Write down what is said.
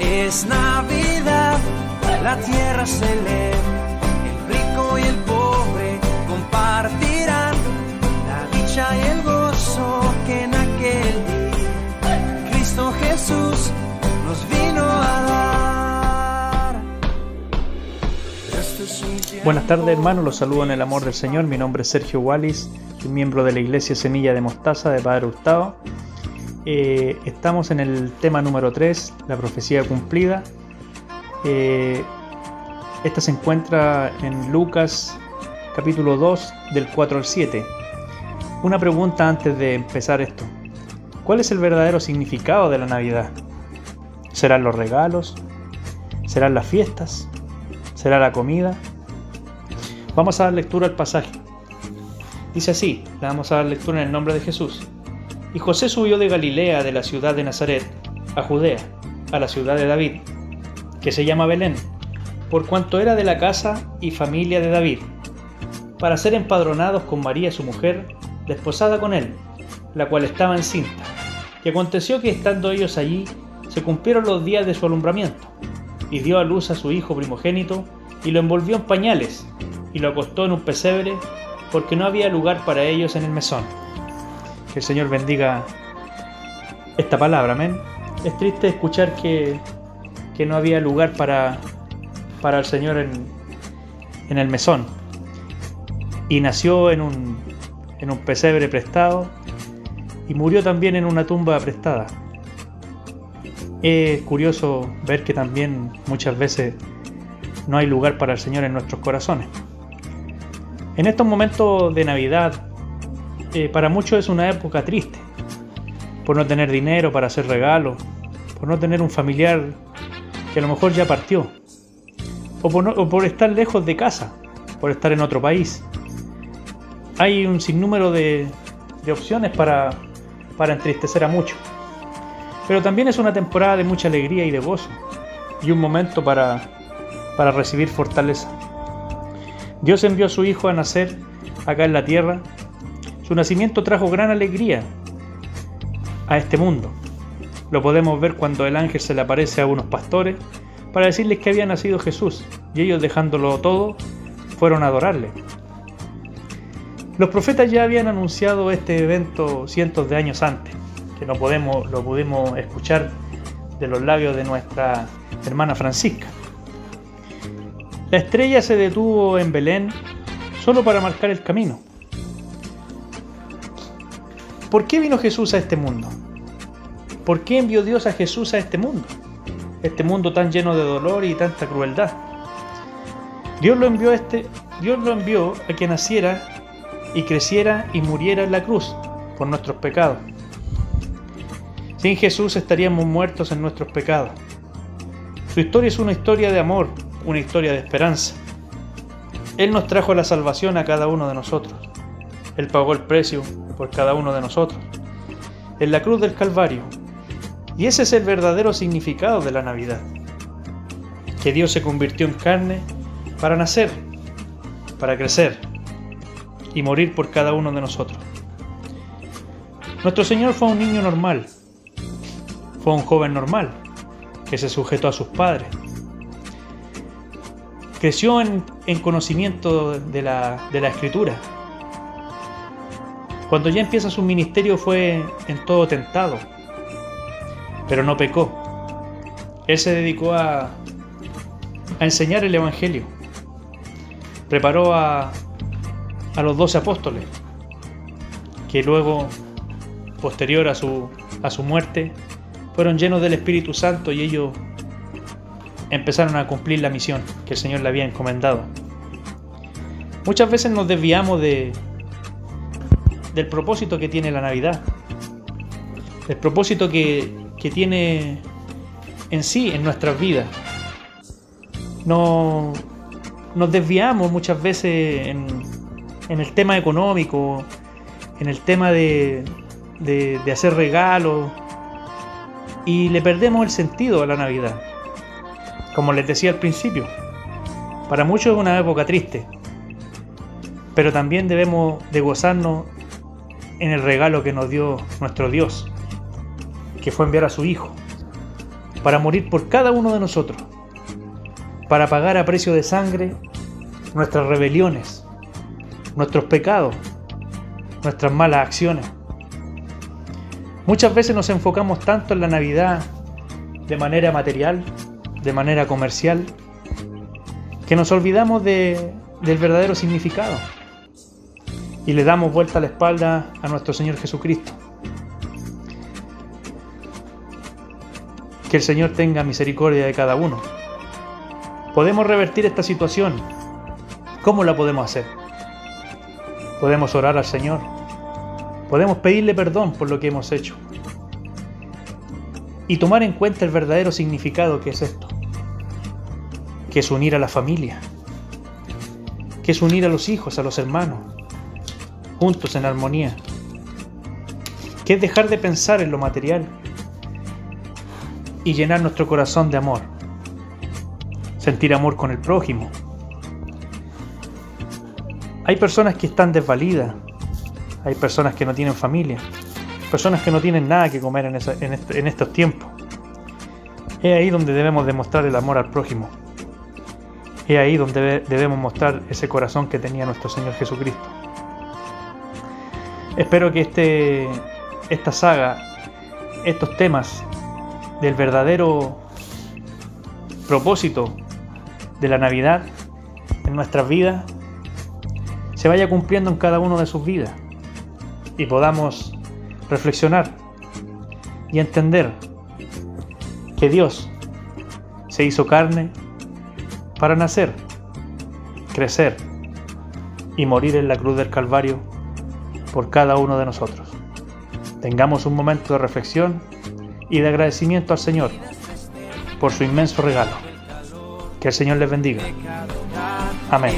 Es Navidad, la tierra se lee, el rico y el pobre compartirán la dicha y el gozo que en aquel día Cristo Jesús nos vino a dar. Este Buenas tardes hermanos, los saludo en el amor del Señor. Mi nombre es Sergio Wallis, soy miembro de la Iglesia Semilla de Mostaza de Padre Hurtado. Eh, estamos en el tema número 3, la profecía cumplida. Eh, esta se encuentra en Lucas capítulo 2 del 4 al 7. Una pregunta antes de empezar esto. ¿Cuál es el verdadero significado de la Navidad? ¿Serán los regalos? ¿Serán las fiestas? ¿Será la comida? Vamos a dar lectura al pasaje. Dice así, le vamos a dar lectura en el nombre de Jesús. Y José subió de Galilea, de la ciudad de Nazaret, a Judea, a la ciudad de David, que se llama Belén, por cuanto era de la casa y familia de David, para ser empadronados con María su mujer, desposada con él, la cual estaba encinta. Y aconteció que estando ellos allí, se cumplieron los días de su alumbramiento, y dio a luz a su hijo primogénito, y lo envolvió en pañales, y lo acostó en un pesebre, porque no había lugar para ellos en el mesón. Que el Señor bendiga esta palabra, amén. Es triste escuchar que, que no había lugar para, para el Señor en, en el mesón. Y nació en un, en un pesebre prestado y murió también en una tumba prestada. Es curioso ver que también muchas veces no hay lugar para el Señor en nuestros corazones. En estos momentos de Navidad, eh, para muchos es una época triste, por no tener dinero para hacer regalos, por no tener un familiar que a lo mejor ya partió, o por, estar lejos de casa, por estar en otro país. Hay un sinnúmero de, de opciones para, para entristecer a muchos. Pero también es una temporada de mucha alegría y de gozo, y un momento para, para recibir fortaleza. Dios envió a su Hijo a nacer acá en la tierra. Su nacimiento trajo gran alegría a este mundo. Lo podemos ver cuando el ángel se le aparece a unos pastores para decirles que había nacido Jesús, y ellos dejándolo todo, fueron a adorarle. Los profetas ya habían anunciado este evento cientos de años antes, que no podemos, lo pudimos escuchar de los labios de nuestra hermana Francisca. La estrella se detuvo en Belén solo para marcar el camino. ¿Por qué vino Jesús a este mundo? ¿Por qué envió Dios a Jesús a este mundo? Este mundo tan lleno de dolor y tanta crueldad. Dios lo envió a este, Dios lo envió a que naciera y creciera y muriera en la cruz por nuestros pecados. Sin Jesús estaríamos muertos en nuestros pecados. Su historia es una historia de amor, una historia de esperanza. Él nos trajo la salvación a cada uno de nosotros. Él pagó el precio por cada uno de nosotros. En la cruz del Calvario. Y ese es el verdadero significado de la Navidad. Que Dios se convirtió en carne para nacer, para crecer y morir por cada uno de nosotros. Nuestro Señor fue un niño normal, fue un joven normal, que se sujetó a sus padres. Creció en, en conocimiento de la, de la escritura. Cuando ya empieza su ministerio fue en todo tentado, pero no pecó. Él se dedicó a, enseñar el Evangelio. Preparó a, a los doce apóstoles, que luego, posterior a su, a su muerte, fueron llenos del Espíritu Santo y ellos empezaron a cumplir la misión que el Señor le había encomendado. Muchas veces nos desviamos de, del propósito que tiene la Navidad, del propósito que, que tiene en sí en nuestras vidas. No, nos desviamos muchas veces en, el tema económico, en el tema de, de, de hacer regalos, y le perdemos el sentido a la Navidad. Como les decía al principio, para muchos es una época triste, pero también debemos de gozarnos en el regalo que nos dio nuestro Dios, que fue enviar a su Hijo. para morir por cada uno de nosotros, para pagar a precio de sangre nuestras rebeliones, nuestros pecados, nuestras malas acciones. Muchas veces nos enfocamos tanto en la Navidad de manera material, de manera comercial, que nos olvidamos de, del verdadero significado y le damos vuelta a la espalda a nuestro Señor Jesucristo. Que el Señor tenga misericordia de cada uno. Podemos revertir esta situación. ¿Cómo la podemos hacer? Podemos orar al Señor. Podemos pedirle perdón por lo que hemos hecho. Y tomar en cuenta el verdadero significado que es esto. Que es unir a la familia. Que es unir a los hijos, a los hermanos. Juntos en armonía. Que es dejar de pensar en lo material y llenar nuestro corazón de amor. Sentir amor con el prójimo. Hay personas que están desvalidas, hay personas que no tienen familia, personas que no tienen nada que comer en, este, estos tiempos. Es ahí donde debemos demostrar el amor al prójimo. Es ahí donde debemos mostrar ese corazón que tenía nuestro Señor Jesucristo. Espero que este, esta saga, estos temas del verdadero propósito de la Navidad en nuestras vidas se vaya cumpliendo en cada uno de sus vidas y podamos reflexionar y entender que Dios se hizo carne para nacer, crecer y morir en la cruz del Calvario por cada uno de nosotros. Tengamos un momento de reflexión y de agradecimiento al Señor por su inmenso regalo. Que el Señor les bendiga. Amén.